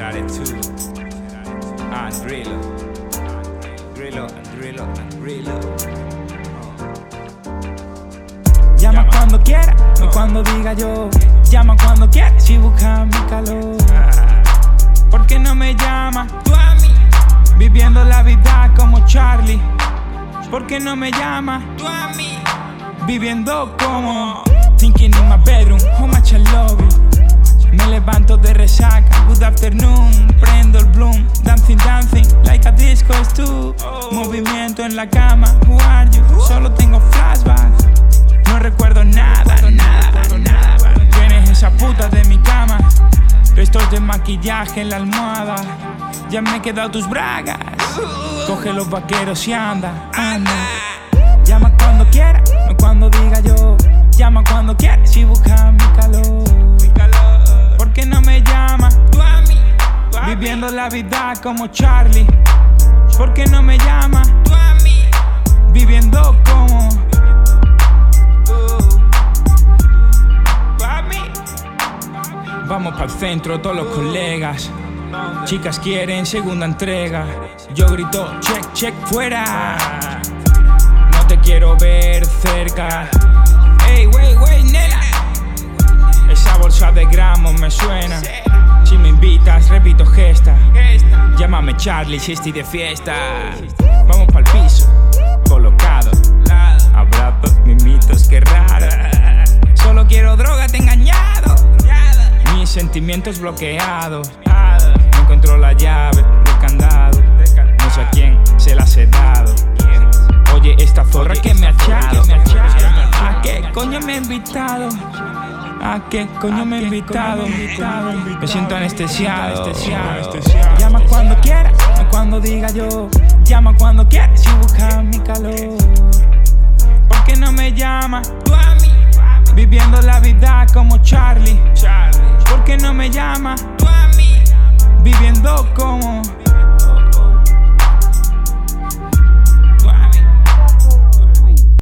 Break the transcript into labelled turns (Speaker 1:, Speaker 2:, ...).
Speaker 1: attitude. Andrilo. Andrilo, Andrilo, Andrilo.
Speaker 2: Llama cuando quiera, no cuando diga yo. Llama cuando quiera, si busca mi calor. ¿Por qué no me llama? Tú a mí. Viviendo la vida como Charlie. ¿Por qué no me llama? Tú a mí. Viviendo como Thinking in my bedroom, how much I love you. Me levanto de resaca, is too. Movimiento en la cama, who are you? Solo tengo flashbacks. No recuerdo nada, nada, nada. Tienes esa puta de mi cama. Restos de maquillaje en la almohada. Ya me he quedado tus bragas. Coge los vaqueros y anda, anda. Llama cuando quiera, no cuando diga yo. Llama cuando quiera, si busca mi calor. ¿Por qué no me llama? Viviendo la vida como Charlie. ¿Por qué no me llama? Viviendo como. Vamos para el centro, todos los colegas. Chicas quieren segunda entrega. Yo grito, check, check, fuera. No te quiero ver cerca. Ey, wey, wey, nena. Esa bolsa de gramos me suena. Si me invitas, repito gesta. Llámame Charlie si estoy de fiesta. Vamos para el piso, colocado. Abrazos, mimitos, qué raro. Solo quiero droga, te he engañado. Mis sentimientos bloqueados. No encuentro la llave del candado. No sé a quién se las he dado. Oye, esta zorra que me ha echado. ¿A qué coño me ha invitado? ¿A qué coño me ha invitado? Me siento anestesiado. Llama cuando quiera, no cuando diga yo. Llama cuando quiera, si busca mi calor. ¿Por qué no me llama? Viviendo la vida como Charlie. ¿Por qué no me llama? Viviendo como